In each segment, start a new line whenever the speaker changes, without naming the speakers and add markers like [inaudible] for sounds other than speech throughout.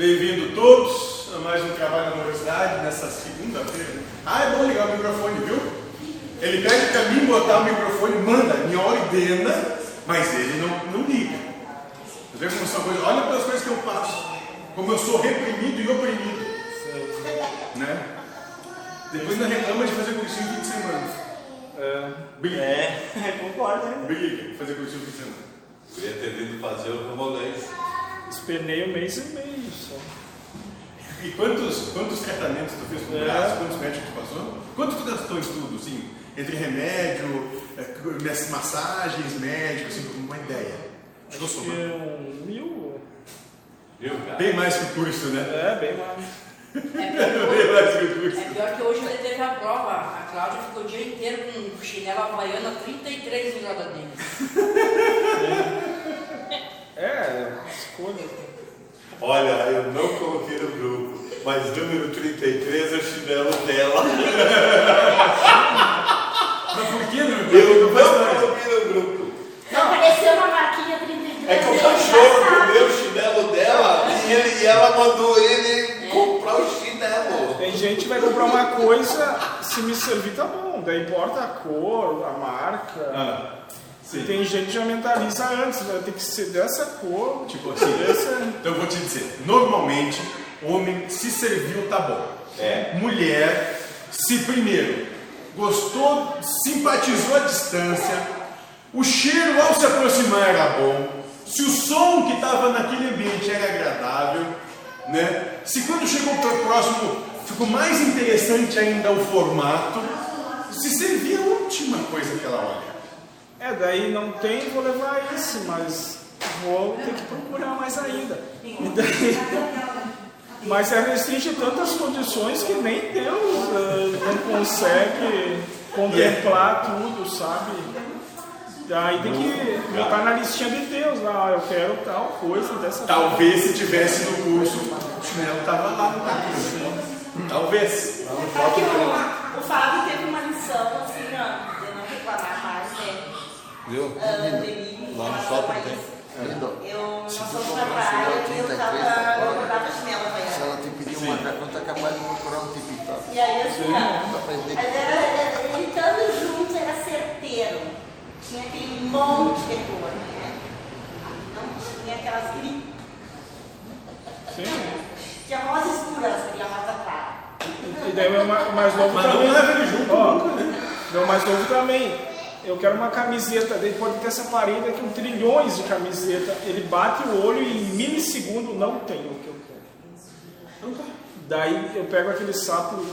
Bem-vindo todos a mais um trabalho na universidade nessa segunda-feira. Ah, é bom ligar o microfone, viu? Ele pede para mim botar o microfone, manda, me ordena, mas ele não, não liga. Você vê como são coisas. Olha para as coisas que eu faço. Como eu sou reprimido e oprimido. Né? Depois ainda reclama de fazer cursinho fim de semana.
É,
Briga.
é, [laughs] concordo, né?
Briga, fazer cursinho fim de semana.
Queria ter vindo fazer o Camolês.
Espernei um mês e meio só.
E quantos, quantos tratamentos tu fez com o
É.
braço? Quantos médicos tu passou? Quanto tu gastou em tudo, assim? Entre remédio, eh, massagens, médicos, assim, uma ideia?
Acho que
somar?
um mil.
Cara?
Bem mais que o curso, né?
É, bem mais.
É [laughs]
Bem
pior,
mais que o curso.
é pior que hoje ele teve a prova. A Cláudia ficou o dia inteiro com chinela havaiana 33 no dele.
É, escolha.
Olha, eu não coloquei no grupo, mas número 33 é o chinelo dela. [laughs]
Mas por que não?
Eu
não
coloquei no grupo.
Não apareceu uma marquinha 33
É que o cachorro comeu o chinelo dela e, ele, e ela mandou ele comprar o chinelo.
Tem gente que vai comprar uma coisa, se me servir tá bom. Daí importa a cor, a marca.
Ah, sim.
tem gente que já mentaliza antes, vai ter que ser dessa cor.
Tipo assim,
Essa...
então eu vou te dizer, normalmente, homem se serviu, tá bom.
É.
Mulher, se primeiro gostou, simpatizou a distância, o cheiro ao se aproximar era bom, se o som que estava naquele ambiente era agradável, né? Se quando chegou para o próximo ficou mais interessante ainda o formato, se servia a última coisa que ela olha.
É, daí não tem, vou levar esse, mas vou ter que procurar mais ainda. E daí, mas é restringe tantas condições que nem Deus eh, não consegue contemplar tudo, sabe? Daí tem que botar na listinha de Deus lá, ah, eu quero tal coisa dessa
Talvez se tivesse no curso, o chinelo estava lá no curso. Talvez.
É que o, o Fábio teve uma lição assim, ó, de não reclamar mais, né?
Viu?
Mim,
Lá no shopping tem. Lindo.
Eu,
Se tu comprar um
e eu
33,
tava,
tá
eu
fora.
tava chinelo
Se ela te pedir uma pergunta, é capaz de procurar um tipitó.
E aí
Pra aprender.
mas era, era- ele estando juntos era certeiro. Tinha aquele monte de cor, né? Não tinha aquelas gri...
Sim.
Tinha rosa escura, queria rosa clara.
E daí o mais novo
Mas não
também.
leva ele junto
Ó,
nunca, né?
Meu mais novo também. Eu quero uma camiseta, daí pode ter essa parede com trilhões de camiseta. Ele bate o olho e em milissegundo não tem o que eu quero. Daí eu pego aquele sapo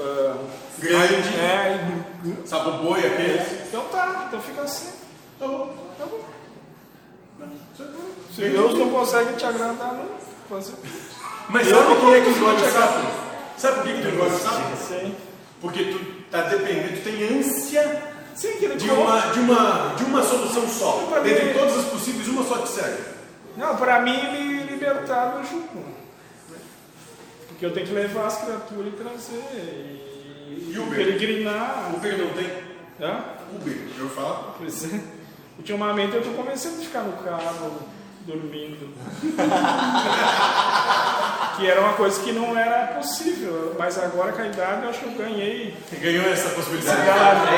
ah,
Grande,
é, e-
sapo boi aquele.
então tá, então fica assim.
Tá bom.
Tá bom. Se Deus não consegue te agradar, não. Fazer.
Mas
Eu
sabe é que
vou
gosta de sapo? Sabe por que tu gosta de sapo? Porque tu tá dependendo, tu tem ânsia
Sim, aquele
de uma, de uma, de uma solução só.
Mim-
Dentre todas as possíveis, uma só te serve.
Não, pra mim me libertar do jugo. Porque eu tenho que levar as criaturas e trazer. E,
E Uber?
peregrinar.
Uber não tem.
Hã?
Uber, eu falo.
Pois é. Ultimamente eu tô começando a ficar no carro dormindo. [laughs] que era uma coisa que não era possível. Mas agora com a idade eu acho que eu ganhei.
Ganhou essa possibilidade.
Cigarro.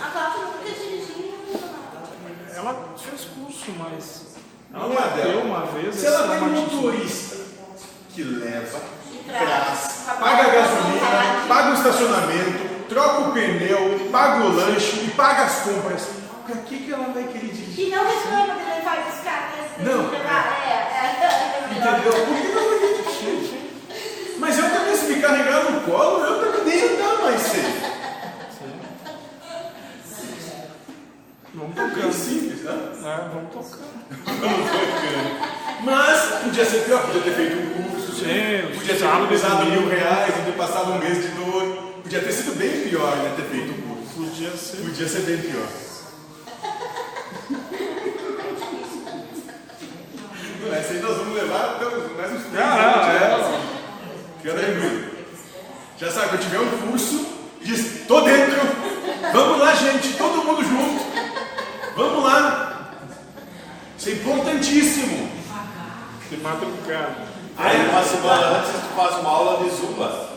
A Cláudia nunca dirigiu.
Ela fez curso, mas.
Não é dela.
Uma vez.
Se ela tem um motorista que leva,
traz,
traz, paga a gasolina, paga o estacionamento, troca o pneu, paga o lanche e paga as compras, pra que, que ela vai querer dirigir?
E não reclama de levar buscar esse
Não.
É, é, é,
Entendeu? Por que ela vai querer dirigir? Mas eu também, se me carregar no colo, eu
Vamos
É
tocando.
simples, né?
É, vamos tocando.
Mas podia ser pior, podia ter feito um curso,
Sim,
podia ter economizado mil reais e ter passado um mês de dor. Podia ter sido bem pior, né? Ter feito um curso.
Podia ser.
Podia ser bem pior. Essa aí nós vamos levar mais uns três anos,
é.
Tranquilo. Já sabe, quando tiver um curso, diz, tô dentro. Vamos lá, gente, todo mundo junto. Vamos lá. Isso é importantíssimo.
De madrugada. cara.
Aí uma semana antes tu faz uma aula de zumba.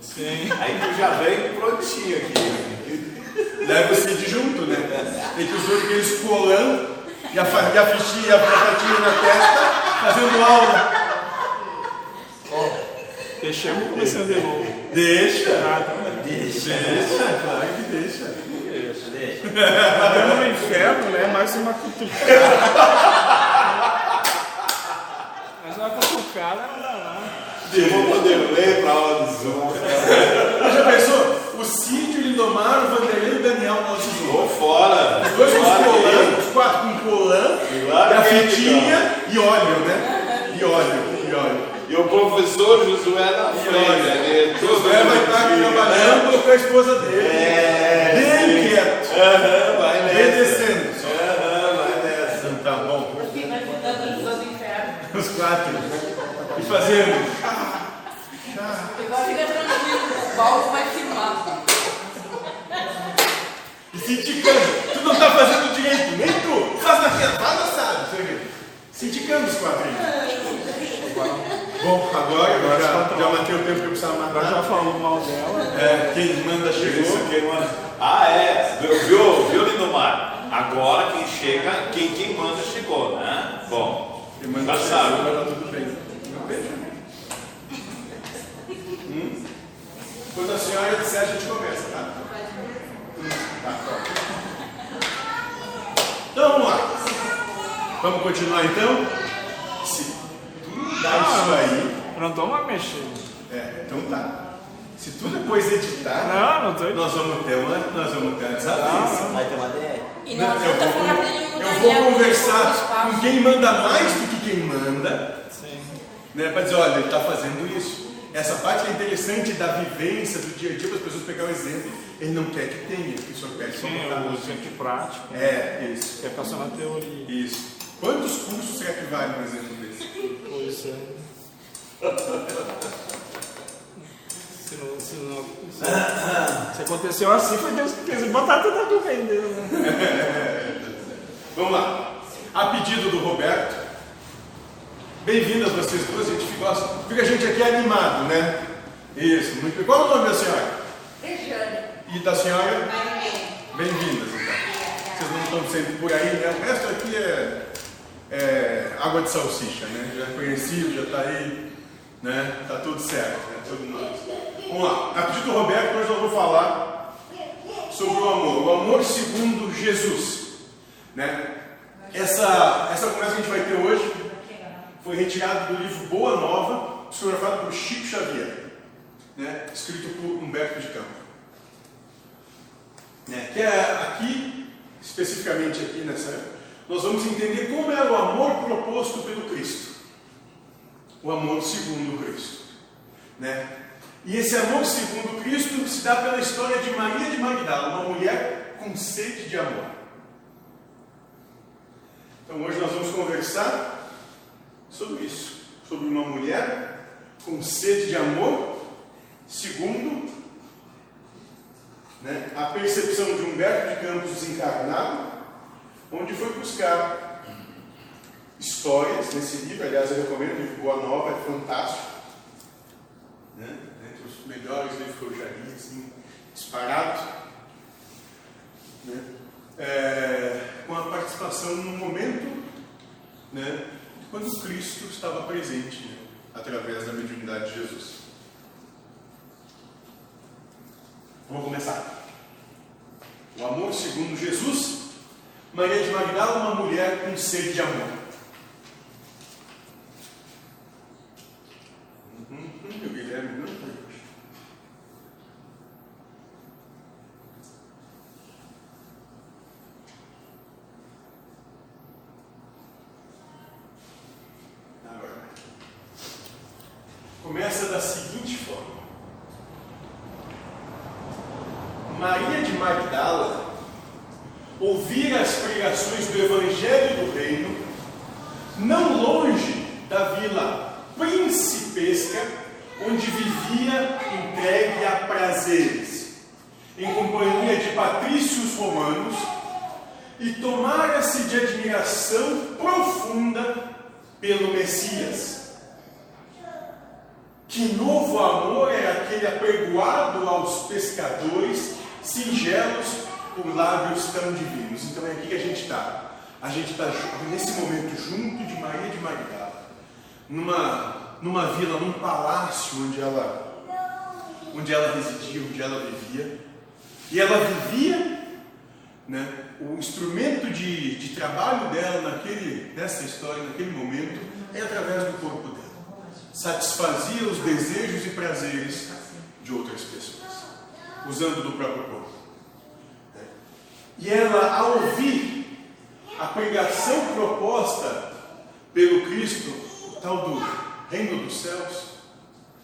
Sim.
Aí tu já vem prontinho aqui.
Leva o Cid junto, né? Tem que os dois aqueles colando e a, e a fichinha, a fatinha na testa, fazendo aula.
Deixamos começando de novo.
Deixa.
Ah, tá.
Deixa, claro que deixa.
Estamos no inferno, né? Mais uma cutucada. Mais uma cutucada não dá nada.
Eu vou poder ler pra aula de.
Mas já pensou? O Cid, o Lindomar, o Vanderlei e o Daniel no nosso jogo.
Vou fora.
Os dois com colã, os quatro com colã,
Claro
e
é,
fitinha e óleo, né? E óleo, e óleo.
E o professor Josué na frente. todo
Josué vai estar trabalhando com a esposa dele.
É,
Bem quieto.
Aham, vai nessa.
Obedecendo.
Aham, vai nessa.
Tá bom.
Porque vai.
Os quatro. E fazendo.
Agora fica tranquilo, o Paulo vai filmar.
E se indicando. Tu não tá fazendo direito, nem tu. Faz na frente, faz assado. Indicando os aí. Bom, agora eu já, já matei o tempo que eu precisava
Agora já
matar.
falou mal dela.
É, quem manda
Isso
chegou.
Ah, é. Viu, viu, viu Lindomar? Agora quem chega, quem, quem manda chegou, né? Bom,
Quem manda
já sabe.
vai dar tudo bem. Hum? Quando a senhora disser, a gente começa, tá? Hum, Tá, pronto. Então vamos lá. Vamos continuar então? Se tu dá isso aí.
Eu não tô mais mexendo.
É, então tá. Se tu depois editar,
Não, não tô.
nós vamos ter uma, nós vamos ter uma desavença.
Vai ter uma DR.
E não
eu
adianta
vou, eu vou
porque
conversar com quem manda mais do que quem manda,
Sim.
né, para dizer, olha, ele está fazendo isso. Essa parte é interessante da vivência, do dia a dia, para as pessoas pegar o exemplo. Ele não quer que tenha, que o senhor pede só
Sim,
botar
o
no-
exemplo prático.
É, isso,
Quer passar na teoria.
isso. Quantos cursos será que vale um exemplo desse?
Pois é. Se, não, se, não, se, se aconteceu assim, foi Deus que fez. Botar tudo aqui vendendo. Né?
Vamos lá. A pedido do Roberto. Bem-vindas vocês duas, a gente fica, fica a gente aqui animado, né? Isso, muito bem. Qual é o nome da senhora?
Rejane.
E da senhora?
Marilene.
Bem-vindas, então. Vocês não estão sempre por aí, né? O resto aqui é, é água de salsicha, né? Já é conhecido, já está aí, né? Tá tudo certo, né? Tudo. Vamos lá. A pedido do Roberto, nós vamos falar sobre o amor. O amor segundo Jesus, né? Essa, essa conversa que a gente vai ter hoje foi retirada do livro Boa Nova, psicografado por Chico Xavier, né? escrito por Humberto de Campos. Né? Que é aqui, especificamente aqui nessa nós vamos entender como era o amor proposto pelo Cristo. O amor segundo Cristo. Né? E esse amor segundo Cristo se dá pela história de Maria de Magdala, uma mulher com sede de amor. Então hoje nós vamos conversar sobre isso, sobre uma mulher com sede de amor, segundo né, a percepção de Humberto de Campos desencarnado, onde foi buscar histórias nesse livro, aliás eu recomendo, o livro Boa Nova, é fantástico, né, entre os melhores livros que eu já li, assim, disparado, né, é, com a participação no momento né, quando Cristo estava presente né, através da mediunidade de Jesus. Vamos começar. O amor segundo Jesus, Maria de Magdala, uma mulher com sede de amor. Uhum, o Guilherme não. Agora. Começa da seguinte forma. Maria de Magdala ouvira as pregações do Evangelho do Reino, não longe da vila principesca, onde vivia entregue a prazeres, em companhia de patrícios romanos, e tomara-se de admiração profunda pelo Messias, Que novo amor era aquele apregoado aos pescadores, singelos por lábios tão divinos. Então é aqui que a gente está. A gente está nesse momento junto de Maria de Magdala, numa, numa vila, num palácio onde ela, onde ela residia, onde ela vivia. E ela vivia, né, o instrumento de, de trabalho dela naquele, nessa história, naquele momento, é através do corpo dela. Satisfazia os desejos e prazeres de outras pessoas, usando do próprio corpo. E ela, ao ouvir a pregação proposta pelo Cristo, o tal do reino dos céus,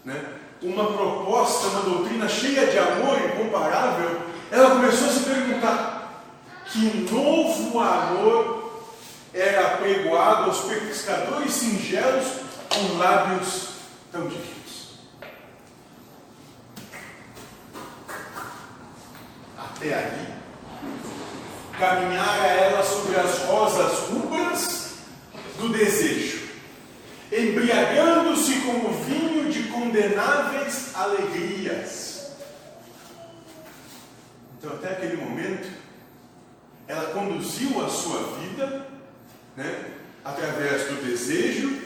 né? uma proposta, uma doutrina cheia de amor incomparável, ela começou a se perguntar: que novo amor era apregoado aos pescadores singelos com lábios tão divinos? Até ali, caminhara ela sobre as rosas rubras do desejo, embriagando-se com o vinho de condenáveis alegrias. Então, até aquele momento, ela conduziu a sua vida né, através do desejo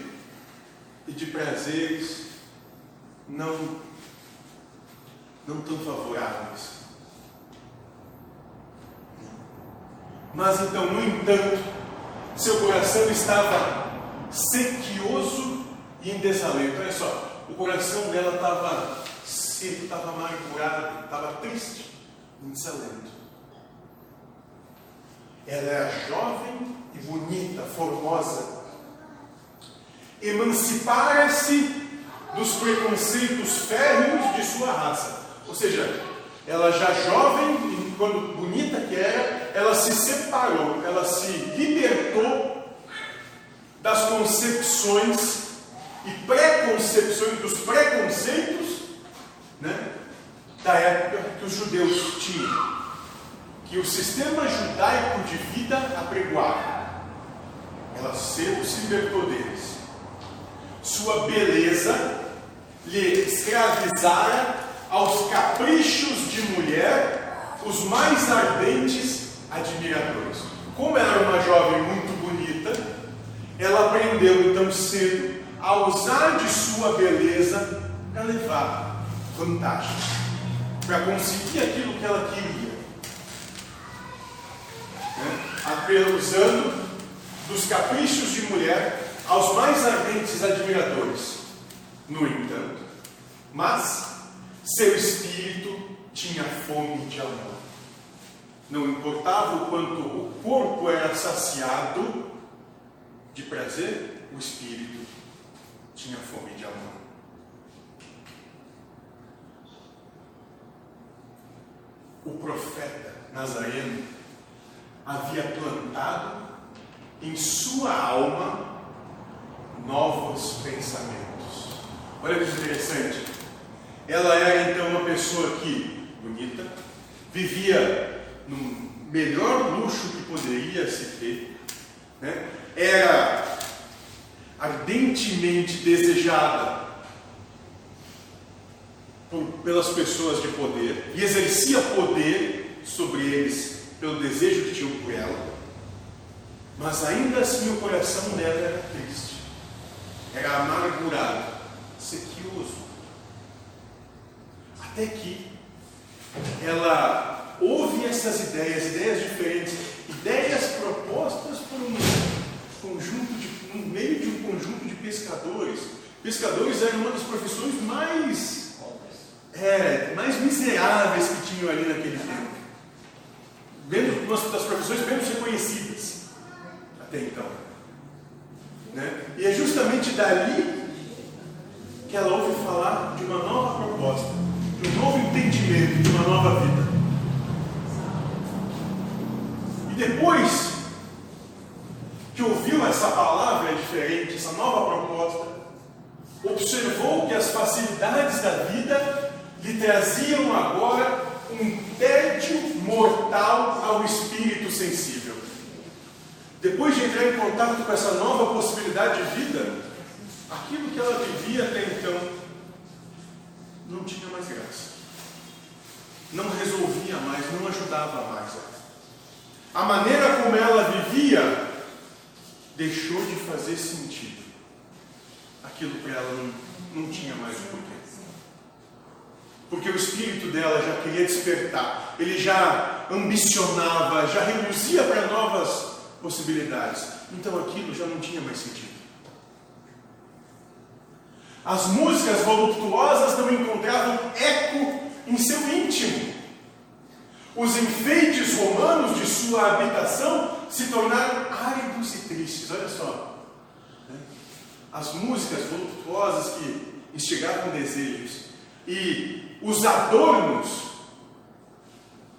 e de prazeres não, não tão favoráveis. Mas então, no entanto, seu coração estava sequioso e em desalento. Olha só, o coração dela estava seco, estava amargurado, estava triste, em desalento. Ela era jovem e bonita, formosa. Emancipara-se dos preconceitos férreos de sua raça. Ou seja, ela já jovem, quando bonita que era, ela se separou, ela se libertou das concepções e preconcepções, dos preconceitos né, da época que os judeus tinham, que o sistema judaico de vida apregoava. Ela se libertou deles. Sua beleza lhe escravizara aos caprichos de mulher os mais ardentes admiradores. Como era uma jovem muito bonita, ela aprendeu então cedo a usar de sua beleza para levar vantagem, para conseguir aquilo que ela queria. Né? Usando dos caprichos de mulher aos mais ardentes admiradores. No entanto, mas seu espírito tinha fome de amor. Não importava o quanto o corpo era saciado de prazer, o espírito tinha fome de amor. O profeta Nazareno havia plantado em sua alma novos pensamentos. Olha que interessante. Ela era então uma pessoa que, bonita, vivia no melhor luxo que poderia se ter, né? era ardentemente desejada por, pelas pessoas de poder e exercia poder sobre eles pelo desejo que tinham por ela, mas ainda assim o coração dela era triste, era amargurado, sequioso. Até que ela ouve essas ideias, ideias diferentes, ideias propostas por um conjunto de, no meio de um conjunto de pescadores. Pescadores eram uma das profissões mais, é, mais miseráveis que tinham ali naquele tempo. Menos, uma das profissões menos reconhecidas até então. Né? E é justamente dali que ela ouve falar de uma nova proposta de um novo entendimento, de uma nova vida. E depois que ouviu essa palavra diferente, essa nova proposta, observou que as facilidades da vida lhe traziam agora um tédio mortal ao espírito sensível. Depois de entrar em contato com essa nova possibilidade de vida, aquilo que ela vivia até então não tinha mais graça. Não resolvia mais, não ajudava mais. A maneira como ela vivia deixou de fazer sentido. Aquilo para ela não, não tinha mais o porquê. Porque o espírito dela já queria despertar, ele já ambicionava, já reluzia para novas possibilidades. Então aquilo já não tinha mais sentido. As músicas voluptuosas não encontravam eco em seu íntimo. Os enfeites romanos de sua habitação se tornaram áridos e tristes. Olha só. Né? As músicas voluptuosas que instigavam desejos e os adornos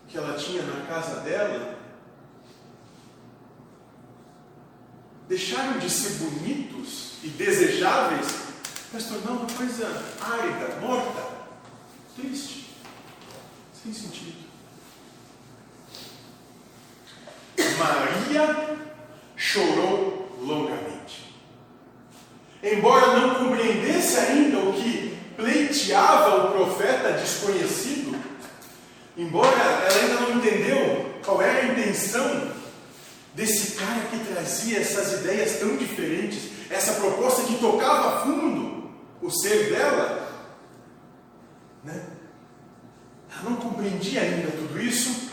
que ela tinha na casa dela deixaram de ser bonitos e desejáveis para se tornar uma coisa árida, morta, triste, sem sentido. Maria chorou longamente. Embora não compreendesse ainda o que pleiteava o profeta desconhecido, embora ela ainda não entendeu qual era a intenção desse cara que trazia essas ideias tão diferentes, essa proposta que tocava fundo o ser dela, né? Ela não compreendia ainda tudo isso.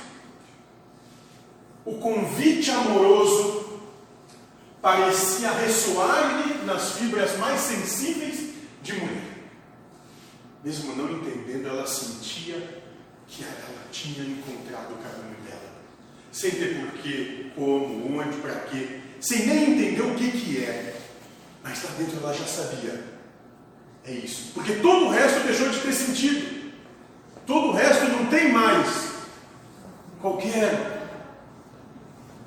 O convite amoroso parecia ressoar-lhe nas fibras mais sensíveis de mulher. Mesmo não entendendo, ela sentia que ela tinha encontrado o caminho dela. Sem ter porquê, como, onde, para quê. Sem nem entender o que, que é. Mas lá dentro ela já sabia. É isso. Porque todo o resto deixou de ter sentido. Todo o resto não tem mais qualquer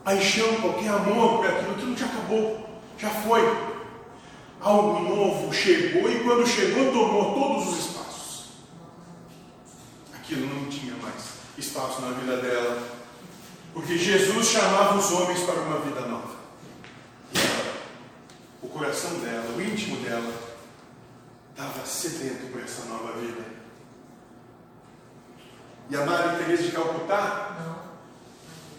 paixão, qualquer amor por aquilo. Aquilo já acabou. Já foi. Algo novo chegou e quando chegou tomou todos os espaços aquilo não tinha mais espaço na vida dela. Porque Jesus chamava os homens para uma vida nova. E ela, o coração dela, o íntimo dela, estava sedento por essa nova vida. E a Maria Teresa de Calcutá,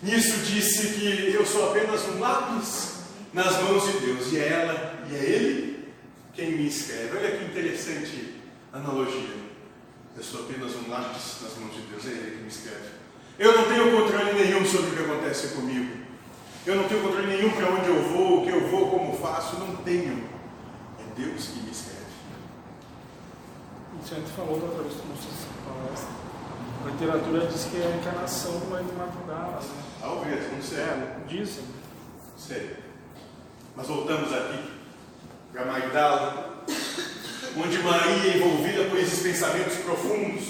nisso disse que eu sou apenas um lápis nas mãos de Deus. E é ela e é Ele quem me escreve. Olha que interessante analogia. Eu sou apenas um lápis nas mãos de Deus, é Ele que me escreve. Eu não tenho controle nenhum sobre o que acontece comigo. Eu não tenho controle nenhum para onde eu vou, o que eu vou, como faço. Não tenho. É Deus que me escreve.
Isso a gente falou da palestra. A literatura diz que é a encarnação Maria de Madrugada. Né?
Talvez, não sei.
É, dizem.
Não sei. Mas voltamos aqui para Magdala onde Maria, envolvida por esses pensamentos profundos,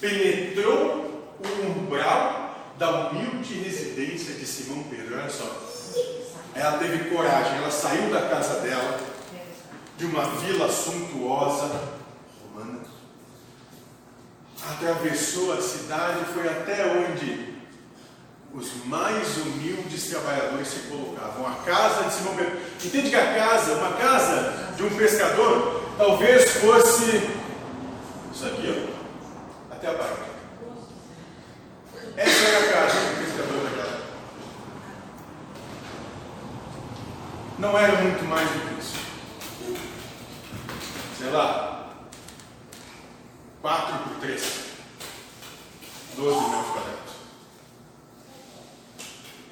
penetrou o umbral da humilde residência de Simão Pedro. Olha só. Ela teve coragem, ela saiu da casa dela, de uma vila suntuosa romana, atravessou a cidade, foi até onde os mais humildes trabalhadores se colocavam. A casa de Simão Pedro. Entende que a casa, uma casa de um pescador, talvez fosse isso aqui, ó, até a barca. Essa era a casa do pescador daquela. Não era muito mais do que isso. Sei lá, 4 por 3. 12 metros quadrados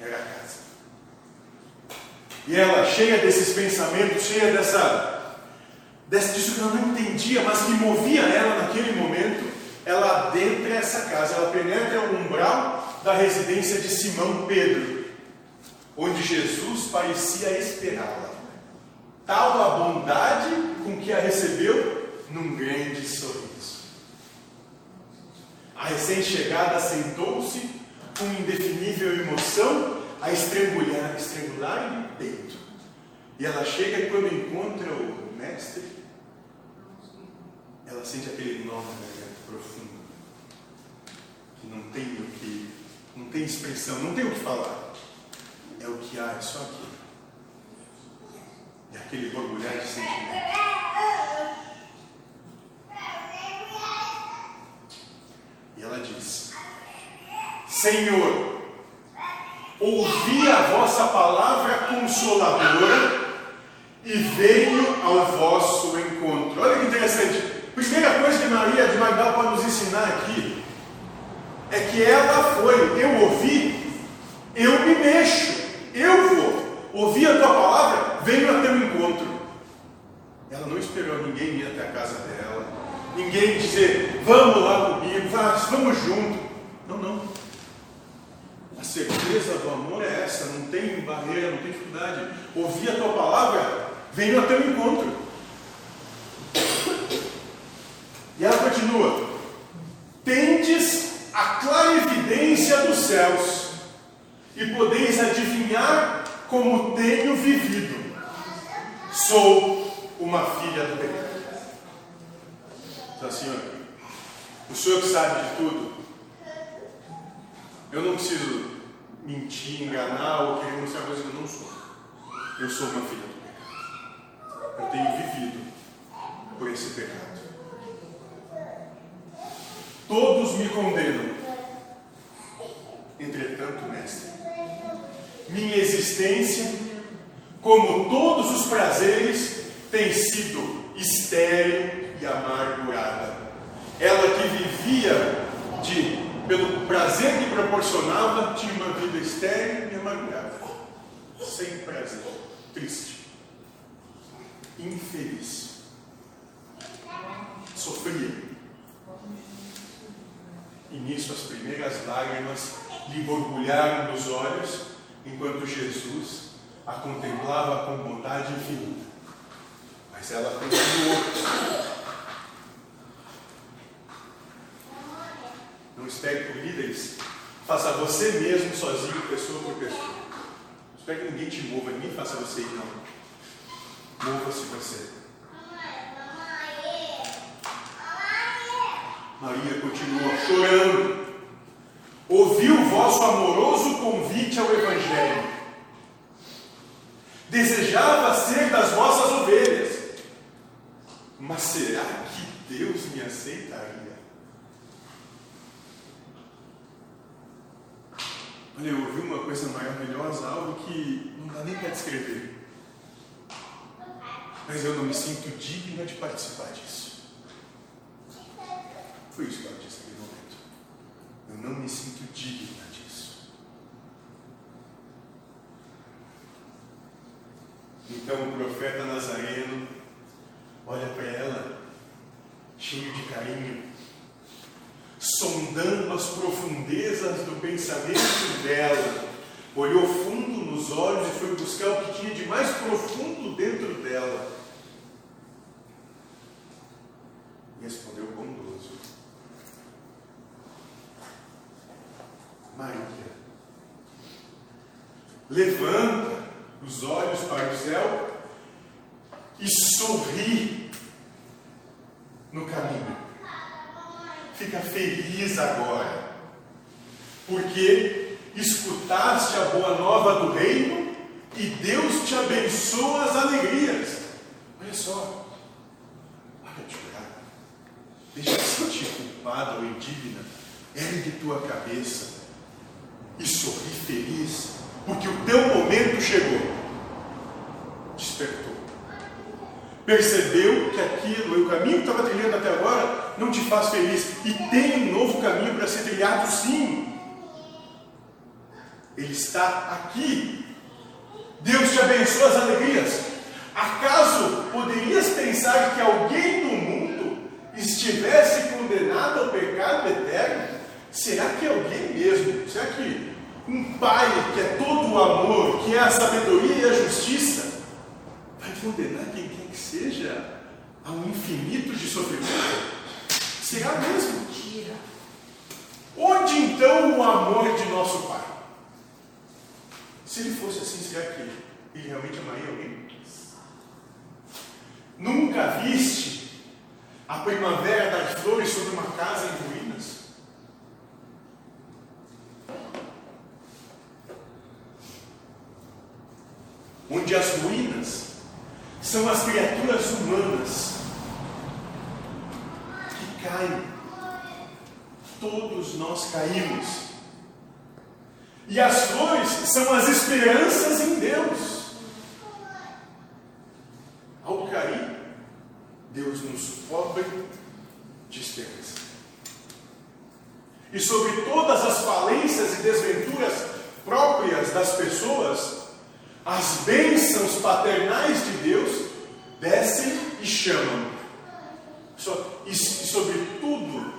era a casa. E ela, cheia desses pensamentos, cheia dessa, dessa disso que ela não entendia, mas que movia ela naquele momento, ela adentra essa casa, ela penetra o umbral da residência de Simão Pedro, onde Jesus parecia esperá-la. Tal a bondade com que a recebeu num grande sorriso. A recém-chegada sentou-se com indefinível emoção a estrangular, estrangular o peito. E ela chega e quando encontra o mestre, ela sente aquele nó profundo, que não tem o que, não tem expressão, não tem o que falar. É o que há, é só aquilo. É aquele borbulhar de sentimento. Senhor, ouvi a vossa palavra consoladora e venho ao vosso encontro. Olha que interessante. Primeira coisa que Maria de Magdala pode nos ensinar aqui é que ela foi, eu ouvi, eu me mexo, eu vou. Ouvi a tua palavra, venho a teu encontro. Ela não esperou ninguém ir até a casa dela, ninguém dizer, vamos lá comigo, vamos junto. Não, não. A certeza do amor é essa, não tem barreira, não tem dificuldade. Ouvir a tua palavra, venho a teu encontro. E ela continua: Tendes a clarividência dos céus, e podeis adivinhar como tenho vivido. Sou uma filha do pecado. Então, Senhor, o Senhor que sabe de tudo, eu não preciso mentir, enganar ou querer mostrar coisa que eu não sou. Eu sou uma filha do pecado. Eu tenho vivido por esse pecado. Todos me condenam. Entretanto, mestre, minha existência, como todos os prazeres, tem sido estéril e amargurada. Ela que vivia de, pelo prazer que proporcionava, tinha uma vida estéril e amargurada. Sem prazer, triste, infeliz. Sofria. E nisso as primeiras lágrimas lhe borbulharam nos olhos, enquanto Jesus a contemplava com bondade infinita. Mas ela continuou. Não espere por líderes. Faça você mesmo sozinho, pessoa por pessoa. Não espere que ninguém te mova, ninguém faça você ir, não. Mova-se você. Maria continua chorando. Ouviu o vosso amoroso convite ao Evangelho. Desejava ser das vossas ovelhas. Mas será que Deus me aceitaria? Olha, eu ouvi uma coisa maravilhosa, algo que não dá nem para descrever. Mas eu não me sinto digna de participar disso. Foi isso que ela disse naquele momento. Eu não me sinto digna disso. Então o profeta Nazareno olha para ela, cheio de carinho, sondando as profundezas do pensamento dela, olhou fundo nos olhos e foi buscar o que tinha de mais profundo dentro dela. E respondeu bondoso. Maria, levanta os olhos para o céu e sorri no caminho. Fica feliz agora, porque escutaste a boa nova do reino e Deus te abençoa as alegrias. Olha só, para de chorar, deixa de sentir culpada ou indigna, ergue tua cabeça e sorri feliz, porque o teu momento chegou. Despertou. Percebeu que aquilo, o caminho que estava trilhando até agora, não te faz feliz. E tem um novo caminho para ser trilhado, sim. Ele está aqui. Deus te abençoa as alegrias. Acaso poderias pensar que alguém no mundo estivesse condenado ao pecado eterno? Será que alguém mesmo? Será que um pai que é todo o amor, que é a sabedoria e a justiça, vai condenar quem quer que seja a um infinito de sofrimento? Será mesmo?
Mentira.
Onde então o amor de nosso pai? Se ele fosse assim, será que ele realmente amaria alguém? Nunca viste a primavera das flores sobre uma casa em ruínas? Onde as ruínas são as criaturas humanas que caem. Todos nós caímos. E as flores são as esperanças em Deus. Ao cair, Deus nos cobre de esperança. E sobre todas as falências e desventuras próprias das pessoas, as bênçãos paternais de Deus descem e chamam. E sobre tudo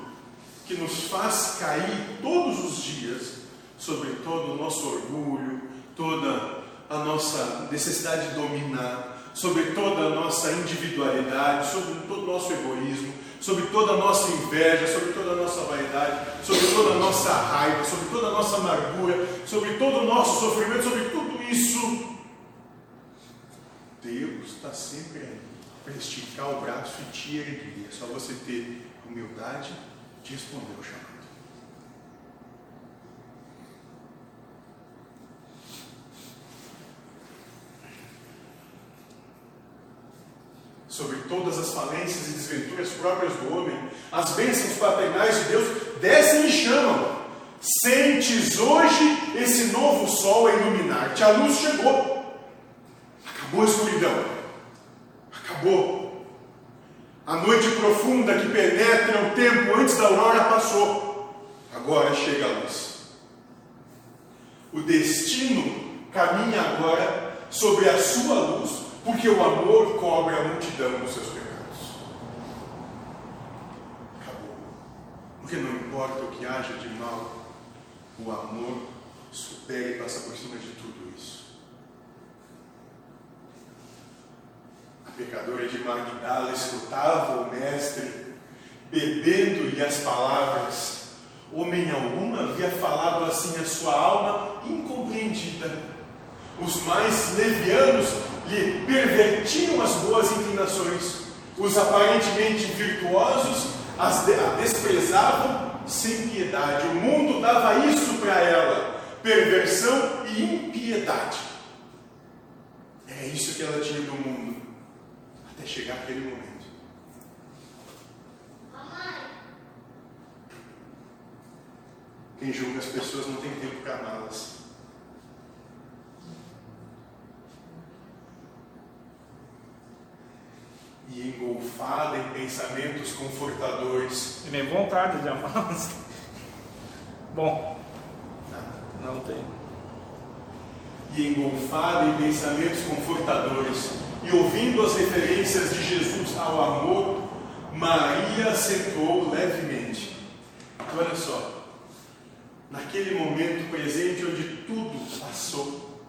que nos faz cair todos os dias, sobre todo o nosso orgulho, toda a nossa necessidade de dominar, sobre toda a nossa individualidade, sobre todo o nosso egoísmo, sobre toda a nossa inveja, sobre toda a nossa vaidade, sobre toda a nossa raiva, sobre toda a nossa amargura, sobre todo o nosso sofrimento, sobre tudo isso. Deus está sempre aí para esticar o braço e te erguer. É só você ter humildade de responder o chamado. Sobre todas as falências e desventuras próprias do homem, as bênçãos paternais de Deus descem e chamam. Sentes hoje esse novo sol a iluminar-te. A luz chegou. Acabou a escuridão. Acabou. A noite profunda que penetra o tempo antes da aurora passou. Agora chega a luz. O destino caminha agora sobre a sua luz porque o amor cobre a multidão dos seus pecados. Acabou. Porque não importa o que haja de mal, o amor supera e passa por cima de tudo isso. A pecadora de Magdala escutava o Mestre, bebendo-lhe as palavras. Homem algum havia falado assim a sua alma incompreendida. Os mais levianos lhe pervertiam as boas inclinações. Os aparentemente virtuosos as de, a desprezavam sem piedade. O mundo dava isso para ela: perversão e impiedade. Era isso que ela tinha do mundo, até chegar aquele momento. Quem julga as pessoas não tem tempo para amá-las. E engolfada em pensamentos confortadores.
E nem vontade de amar. Bom, não tem.
E engolfada em pensamentos confortadores, e ouvindo as referências de Jesus ao amor, Maria sentou levemente. Então, olha só, naquele momento presente onde tudo passou,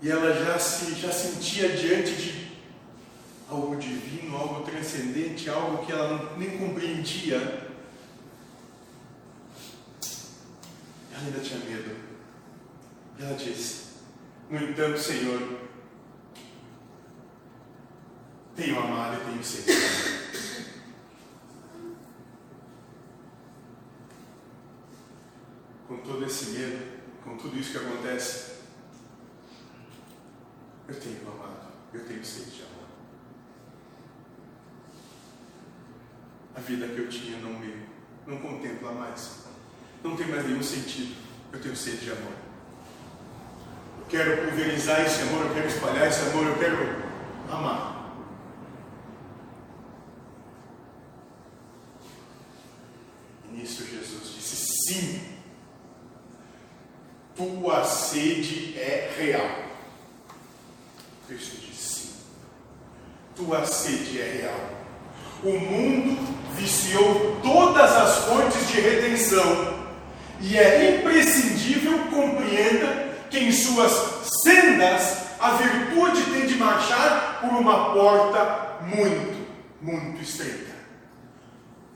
e ela já se já sentia diante de algo divino, algo transcendente, algo que ela nem compreendia. Ela ainda tinha medo. E ela disse: No entanto, Senhor, tenho amado e tenho sede. com todo esse medo, com tudo isso que acontece, eu tenho amado, eu tenho sede de amor. A vida que eu tinha não me não contempla mais. Não tem mais nenhum sentido. Eu tenho sede de amor. Eu quero pulverizar esse amor, eu quero espalhar esse amor, eu quero amar. E nisso Jesus disse: sim, tua sede é real. Cristo disse: sim, tua sede é real. O mundo viciou todas as fontes de redenção e é imprescindível compreenda que em suas sendas a virtude tem de marchar por uma porta muito, muito estreita.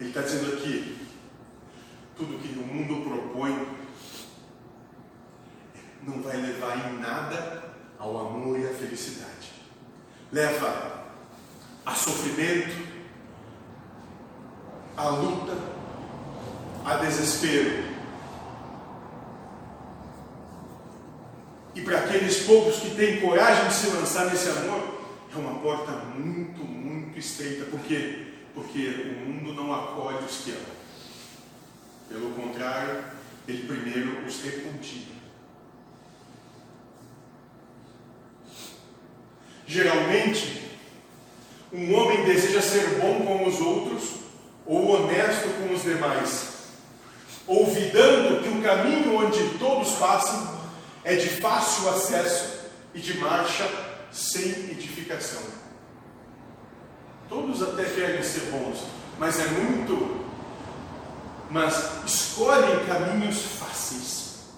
Ele está dizendo aqui: tudo que o mundo propõe não vai levar em nada ao amor e à felicidade. Leva a sofrimento, a luta, a desespero. E para aqueles poucos que têm coragem de se lançar nesse amor, é uma porta muito, muito estreita. Por quê? Porque o mundo não acolhe os que amam. Pelo contrário, ele primeiro os repudia. Geralmente, um homem deseja ser bom com os outros ou honesto com os demais, olvidando que o caminho onde todos passam é de fácil acesso e de marcha sem edificação. Todos até querem ser bons, mas é muito. Mas escolhem caminhos fáceis.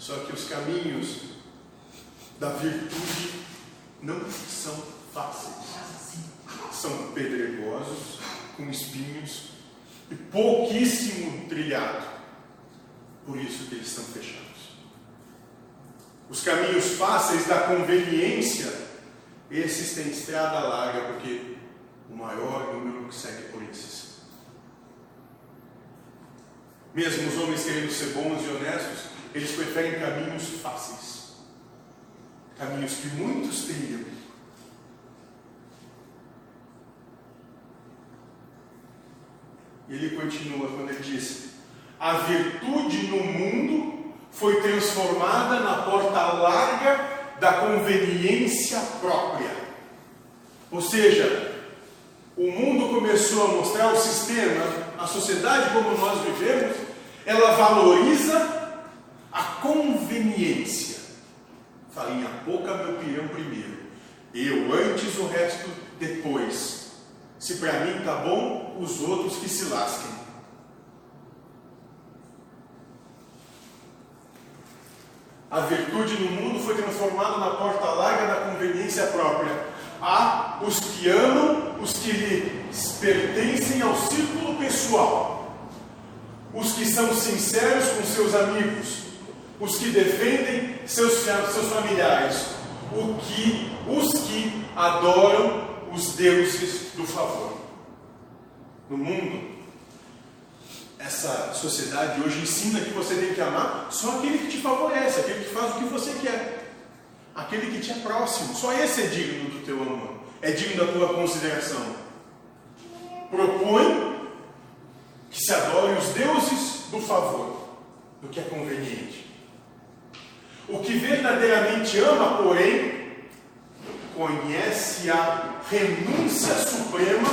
Só que os caminhos da virtude não são fáceis. São pedregosos, com espinhos e pouquíssimo trilhado. Por isso que eles estão fechados. Os caminhos fáceis da conveniência, esses têm estrada larga, porque o maior número que segue por esses. Mesmo os homens querendo ser bons e honestos, eles preferem caminhos fáceis. Caminhos que muitos trilham. E ele continua quando ele diz: A virtude no mundo foi transformada na porta larga da conveniência própria. Ou seja, o mundo começou a mostrar o sistema, a sociedade como nós vivemos, ela valoriza a conveniência. Farinha pouca, meu pirão primeiro. Eu antes, o resto depois. Se para mim tá bom, os outros que se lasquem. A virtude no mundo foi transformada na porta larga da conveniência própria. Há os que amam, os que lhe pertencem ao círculo pessoal, os que são sinceros com seus amigos, os que defendem seus, seus familiares, o que, os que adoram os deuses do favor. No mundo, essa sociedade hoje ensina que você tem que amar só aquele que te favorece, aquele que faz o que você quer, aquele que te é próximo. Só esse é digno do teu amor, é digno da tua consideração. Propõe que se adore os deuses do favor, do que é conveniente. O que verdadeiramente ama, porém, conhece a renúncia suprema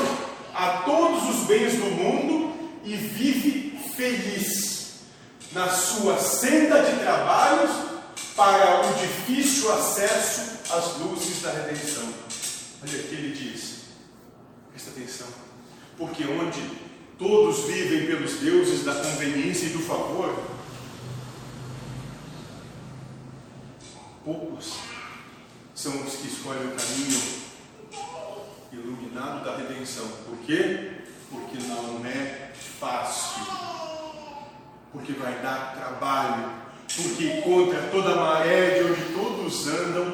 a todos os bens do mundo e vive feliz na sua senda de trabalhos para o difícil acesso às luzes da redenção. Olha aqui ele diz, presta atenção, porque onde todos vivem pelos deuses da conveniência e do favor, poucos são os que escolhem o caminho iluminado da redenção. Por quê? Porque não é fácil. Porque vai dar trabalho. Porque contra toda a maré de onde todos andam,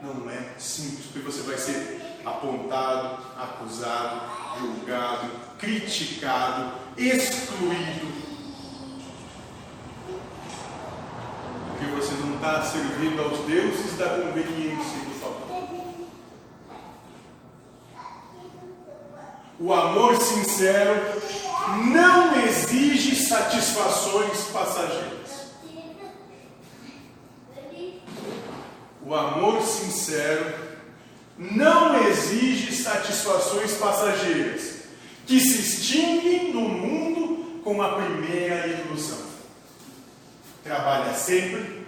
não é simples. Porque você vai ser apontado, acusado, julgado, criticado, excluído. Porque você não está servindo aos deuses da conveniência e do favor. O amor sincero não exige satisfações passageiras. O amor sincero não exige satisfações passageiras que se extinguem no mundo com a primeira ilusão. Trabalha sempre,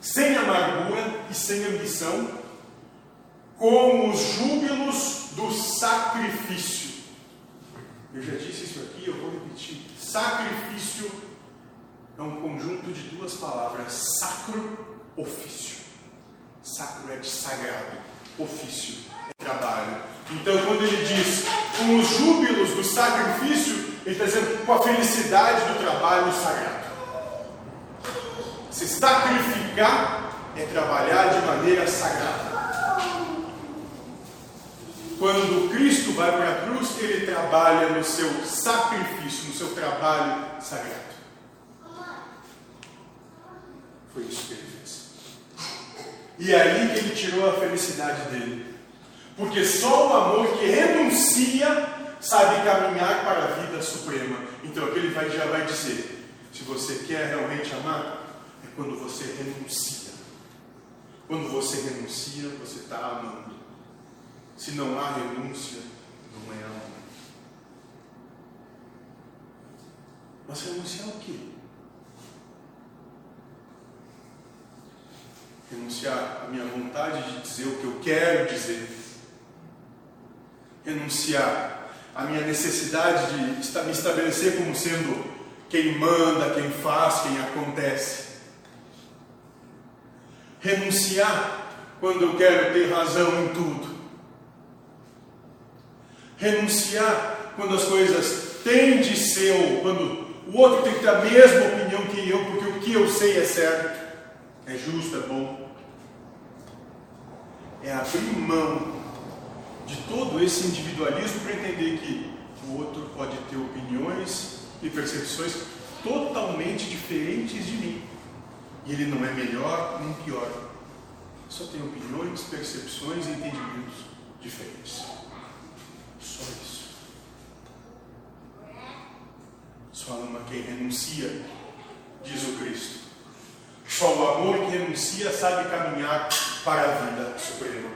sem amargura e sem ambição, com os júbilos do sacrifício. Eu já disse isso aqui, eu vou repetir. Sacrifício é um conjunto de duas palavras: sacro, ofício. Sacro é de sagrado, ofício é trabalho. Então, quando ele diz com os júbilos do sacrifício, ele está dizendo com a felicidade do trabalho sagrado. Se sacrificar é trabalhar de maneira sagrada. Quando Cristo vai para a cruz, ele trabalha no seu sacrifício, no seu trabalho sagrado. Foi isso que ele fez. E é aí que ele tirou a felicidade dele. Porque só o amor que renuncia sabe caminhar para a vida suprema. Então aqui ele vai, já vai dizer: se você quer realmente amar, é quando você renuncia. Quando você renuncia, você está amando. Se não há renúncia, não é amor. Mas renunciar o quê? Renunciar à minha vontade de dizer o que eu quero dizer. Renunciar à minha necessidade de me estabelecer como sendo quem manda, quem faz, quem acontece. Renunciar quando eu quero ter razão em tudo. Renunciar quando as coisas têm de ser, ou quando o outro tem que ter a mesma opinião que eu, porque o que eu sei é certo é justo, é bom. É abrir mão de todo esse individualismo para entender que o outro pode ter opiniões e percepções totalmente diferentes de mim. E ele não é melhor nem pior. Só tem opiniões, percepções e entendimentos diferentes. Só isso. Só ama quem renuncia, diz o Cristo. Só o amor que renuncia sabe caminhar para a vida suprema.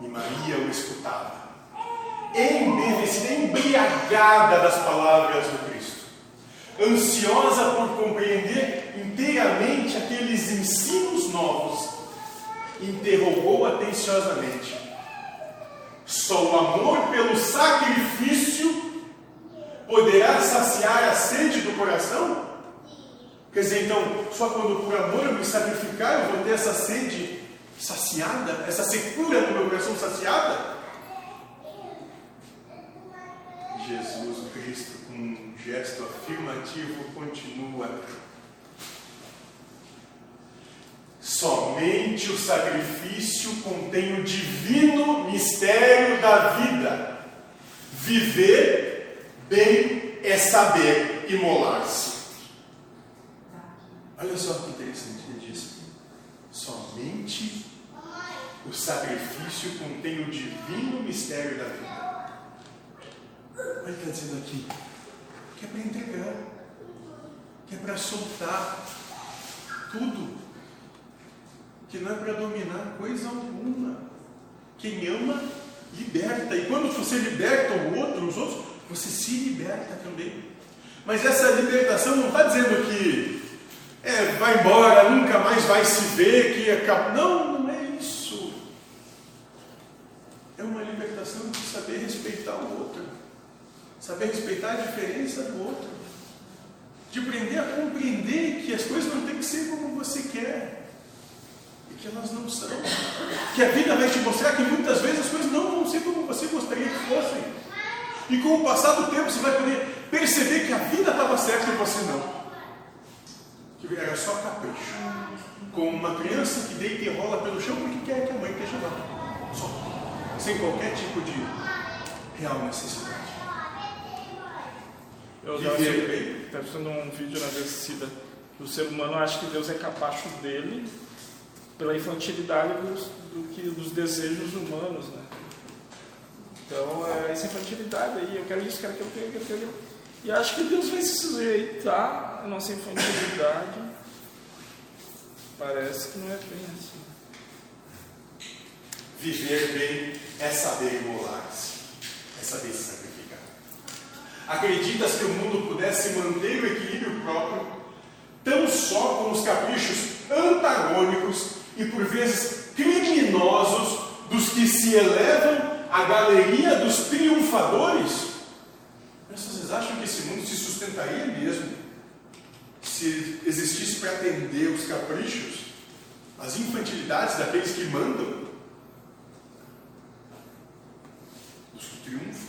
E Maria o escutava, embevecida, embriagada das palavras do Cristo, ansiosa por compreender inteiramente aqueles ensinos novos, interrogou atenciosamente só o amor pelo sacrifício poderá saciar a sede do coração? Quer dizer, então, só quando por amor eu me sacrificar eu vou ter essa sede saciada, essa secura no meu coração saciada? Jesus Cristo, com um gesto afirmativo, continua Somente o sacrifício contém o divino mistério da vida. Viver bem é saber imolar-se. Olha só que interessante ele diz. Somente o sacrifício contém o divino mistério da vida. Olha ele está dizendo aqui. Que é para entregar. Que é para soltar tudo que não é para dominar coisa alguma. Quem ama, liberta. E quando você liberta o outro, os outros, você se liberta também. Mas essa libertação não está dizendo que é, vai embora, nunca mais vai se ver, que acaba. Não, não é isso. É uma libertação de saber respeitar o outro, saber respeitar a diferença do outro, de aprender a compreender que as coisas não têm que ser como você quer que elas não são. Que a vida vai te mostrar que muitas vezes as coisas não vão ser como você gostaria que fossem. E com o passar do tempo você vai poder perceber que a vida estava certa e você não. Que era só capricho. Como uma criança que deita e rola pelo chão porque quer que a mãe esteja lá. Só. Sem qualquer tipo de real necessidade.
Eu estava fazendo um vídeo na descida. O ser humano acha que Deus é capacho dele pela infantilidade dos, do que, dos desejos humanos, né? Então, é essa infantilidade aí, eu quero isso, quero aquilo, quero aquilo, quero. E acho que Deus vai se sujeitar à nossa infantilidade. Parece que não é bem assim.
Viver bem é saber imolar-se, é saber se sacrificar. Acreditas que o mundo pudesse manter o equilíbrio próprio tão só com os caprichos antagônicos e por vezes criminosos dos que se elevam à galeria dos triunfadores? Mas vocês acham que esse mundo se sustentaria mesmo se existisse para atender os caprichos, as infantilidades daqueles que mandam? Dos que triunfam,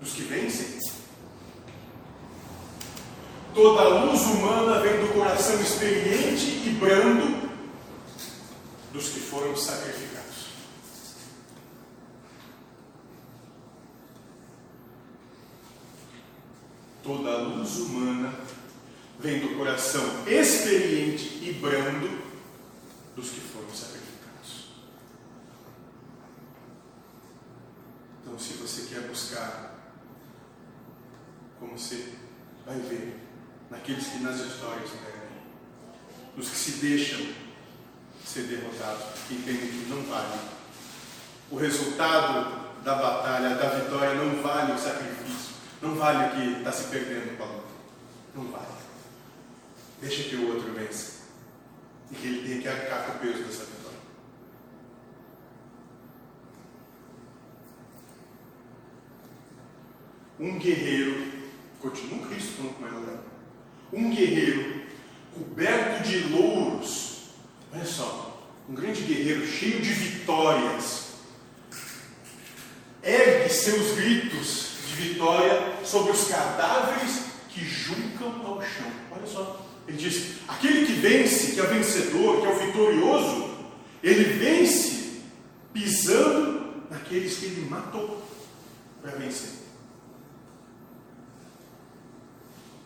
dos que vencem? Toda luz humana vem do coração experiente e brando dos que foram sacrificados. Toda a luz humana vem do coração experiente e brando dos que foram sacrificados. Então, se você quer buscar, como você vai ver, naqueles que nas histórias perdem, nos que se deixam ser derrotados, que entendem que não vale. O resultado da batalha, da vitória, não vale o sacrifício, não vale o que está se perdendo com a luta. Não vale. Deixa que o outro vença. E que ele tenha que arcar com o peso dessa vitória. Um guerreiro, continua Cristo com ela, né? um guerreiro coberto de louros, olha só, um grande guerreiro cheio de vitórias, ergue seus gritos de vitória sobre os cadáveres que julgam ao chão. Olha só, ele diz: aquele que vence, que é vencedor, que é o vitorioso, ele vence pisando naqueles que ele matou para vencer.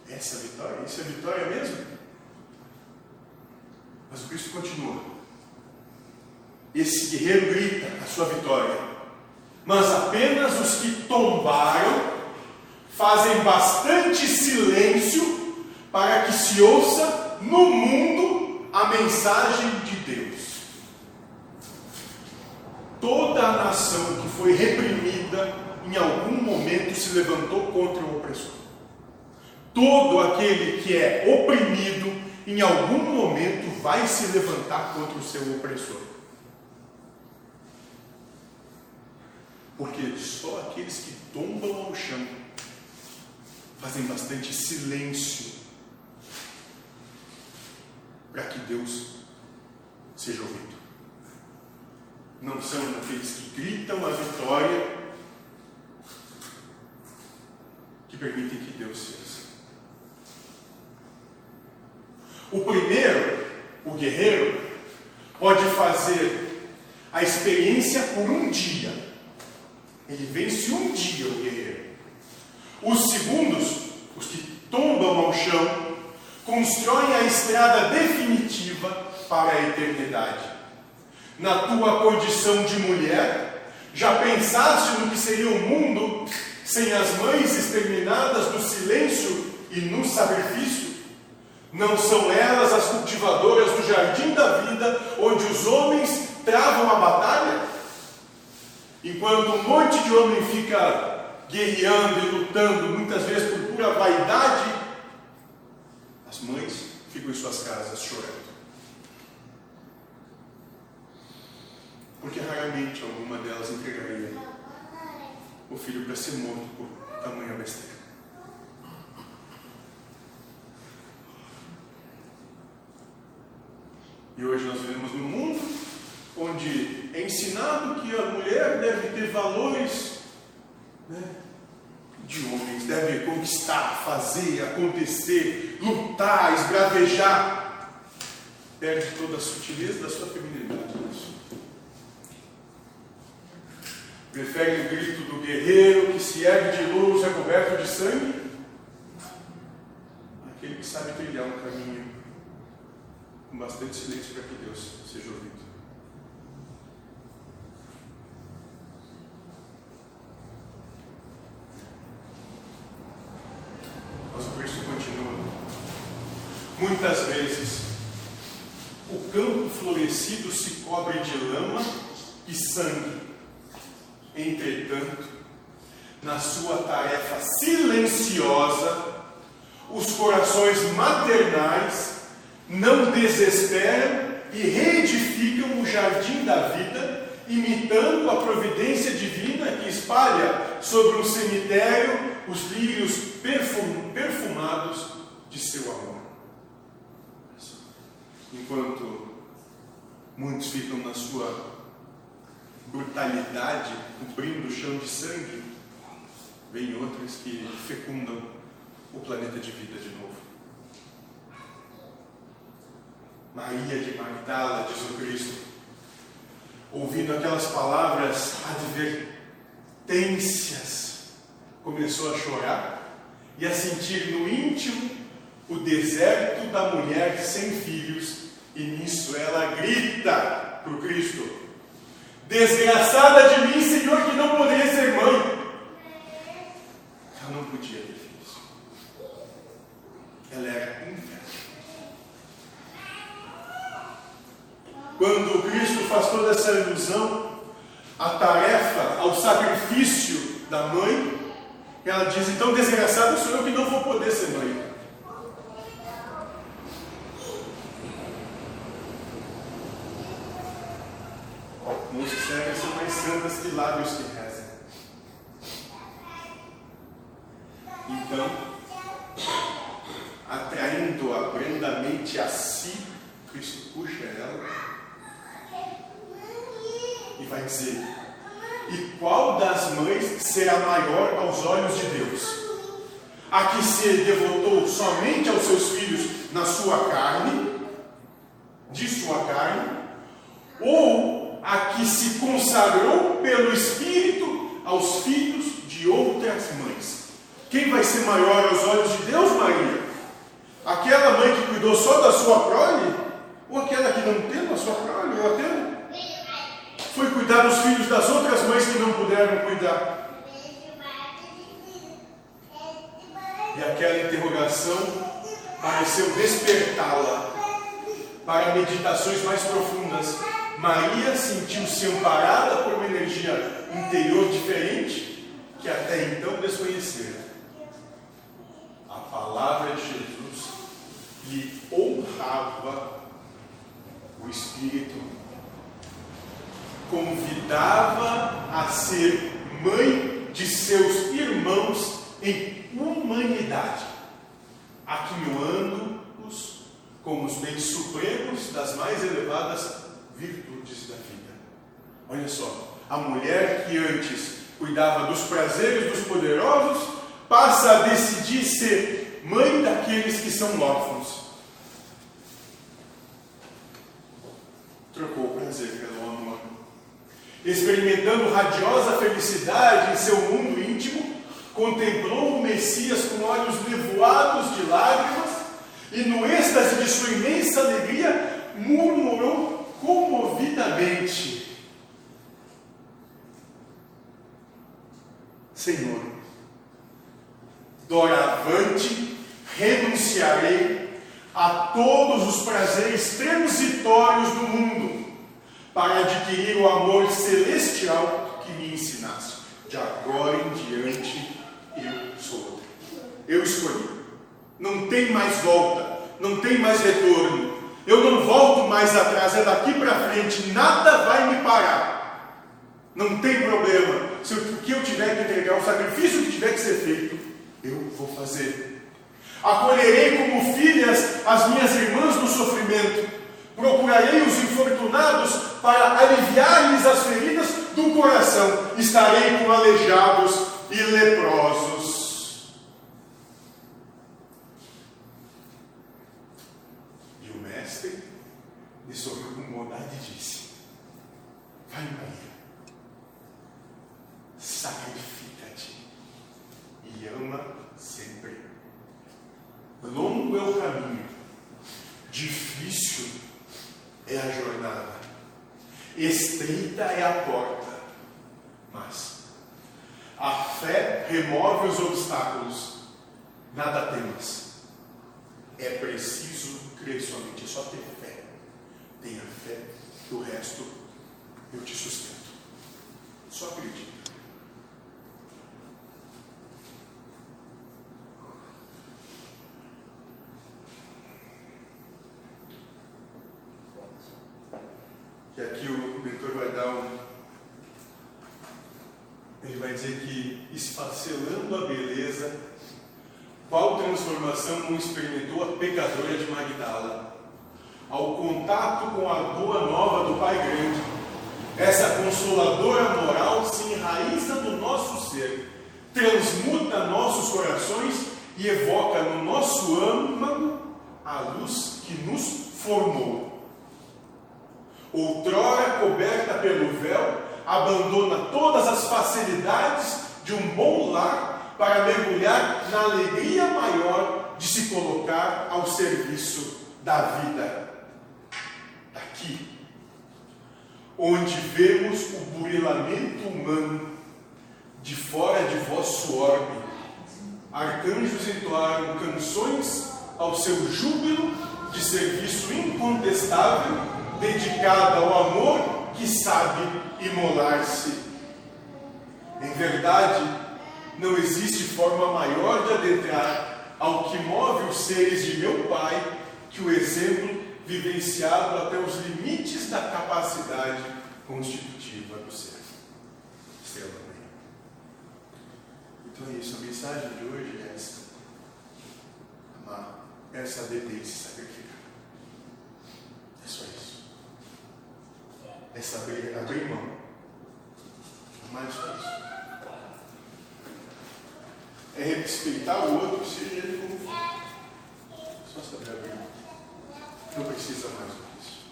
Essa é vitória? Isso é vitória mesmo? Mas o Cristo continua. Esse guerreiro grita a sua vitória. Mas apenas os que tombaram fazem bastante silêncio para que se ouça no mundo a mensagem de Deus. Toda a nação que foi reprimida em algum momento se levantou contra o opressor. Todo aquele que é oprimido, em algum momento, vai se levantar contra o seu opressor. Porque só aqueles que tombam ao chão fazem bastante silêncio para que Deus seja ouvido. Não são aqueles que gritam a vitória que permitem que Deus seja. O primeiro, o guerreiro, pode fazer a experiência por um dia. Ele vence um dia o guerreiro. Os segundos, os que tombam ao chão, constroem a estrada definitiva para a eternidade. Na tua condição de mulher, já pensaste no que seria o mundo sem as mães exterminadas no silêncio e no sacrifício? Não são elas as cultivadoras do jardim da vida, onde os homens travam a batalha? Enquanto um monte de homem fica guerreando e lutando, muitas vezes por pura vaidade, as mães ficam em suas casas chorando. Porque raramente alguma delas entregaria o filho para ser morto por tamanha besteira. E hoje nós vivemos num mundo onde é ensinado que a mulher deve ter valores né, de homens, deve conquistar, fazer, acontecer, lutar, esbravejar. Perde toda a sutileza da sua feminilidade. Prefere o grito do guerreiro que se ergue de luz, é coberto de sangue, aquele que sabe trilhar um caminho com bastante silêncio para que Deus seja ouvido. Mas o Cristo continua. Muitas vezes, o campo florescido se cobre de lama e sangue. Entretanto, na sua tarefa silenciosa, os corações maternais não desesperam e reedificam o jardim da vida, imitando a providência divina que espalha sobre o cemitério os lírios perfum, perfumados de seu amor. Enquanto muitos ficam na sua brutalidade, cobrindo o chão de sangue, vem outros que fecundam o planeta de vida de novo. Maria de Magdala, diz o Cristo, ouvindo aquelas palavras advertências, começou a chorar e a sentir no íntimo o deserto da mulher sem filhos, e nisso ela grita para o Cristo: Desgraçada de mim, Senhor, que não poderia ser mãe. Ela não podia ter filhos. Ela era infértil. Quando Cristo faz toda essa ilusão, a tarefa ao sacrifício da mãe, ela diz: então desgraçada sou eu que não vou poder ser mãe. Muitos servem são mais santas que lábios que rezam. Então, atraindo-a brandamente a si, Cristo puxa ela e vai dizer: E qual das mães será maior aos olhos de Deus? A que se devotou somente aos seus filhos na sua carne, de sua carne, ou a que se consagrou pelo Espírito aos filhos de outras mães? Quem vai ser maior aos olhos de Deus, Maria? Aquela mãe que cuidou só da sua prole? Ou aquela que não teve a sua prole? Ou aquela foi cuidar dos filhos das outras mães que não puderam cuidar? E aquela interrogação pareceu despertá-la para meditações mais profundas. Maria sentiu-se amparada por uma energia interior diferente que até então desconhecera. A palavra de Jesus lhe honrava o Espírito, convidava a ser mãe de seus irmãos em humanidade, aquinhoando-os com os bens supremos das mais elevadas virtudes da vida. Olha só, a mulher que antes cuidava dos prazeres dos poderosos passa a decidir ser mãe daqueles que são órfãos. Trocou o prazer pelo amor. Experimentando radiosa felicidade em seu mundo íntimo, contemplou o Messias com olhos nevoados de lágrimas e, no êxtase de sua imensa alegria, murmurou comovidamente: Senhor, doravante renunciarei a todos os prazeres transitórios do mundo para adquirir o amor celestial que me ensinaste. De agora em diante. Eu escolhi. Não tem mais volta, não tem mais retorno. Eu não volto mais atrás, é daqui para frente, nada vai me parar. Não tem problema. Se o que eu tiver que entregar, o sacrifício que tiver que ser feito, eu vou fazer. Acolherei como filhas as minhas irmãs no sofrimento. Procurarei os infortunados para aliviar-lhes as feridas do coração. Estarei com aleijados e leprosos. E o mestre lhe sorriu com bondade e disse: Vai, Maria, sacrifica-te e ama sempre. Longo é o caminho, difícil é a jornada, estreita é a porta, mas a fé remove os obstáculos. Nada temas. É preciso crer somente, é só ter fé. Tenha fé, o resto eu te sustento. Só acredita. que aqui o mentor vai dar um. Ele vai dizer que, esfacelando a beleza, qual transformação não experimentou a pecadora de Magdala? Ao contato com a boa nova do Pai Grande, essa consoladora moral se enraiza no nosso ser, transmuta nossos corações e evoca no nosso âmago a luz que nos formou outrora coberta pelo véu, abandona todas as facilidades de um bom lar para mergulhar na alegria maior de se colocar ao serviço da vida. Aqui, onde vemos o burilamento humano de fora de vosso orbe, arcanjos entoaram canções ao seu júbilo de serviço incontestável, dedicada ao amor que sabe imolar-se. Em verdade, não existe forma maior de adentrar ao que move os seres de meu Pai que o exemplo vivenciado até os limites da capacidade constitutiva do ser. Estrela Então é isso, a mensagem de hoje é essa. Amar é saber ter se sacrificar. É só isso. É saber abrir mão. Mais só isso. É respeitar o outro, seja ele não precisa mais do que isso.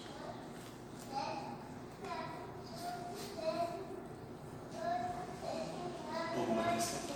Questão?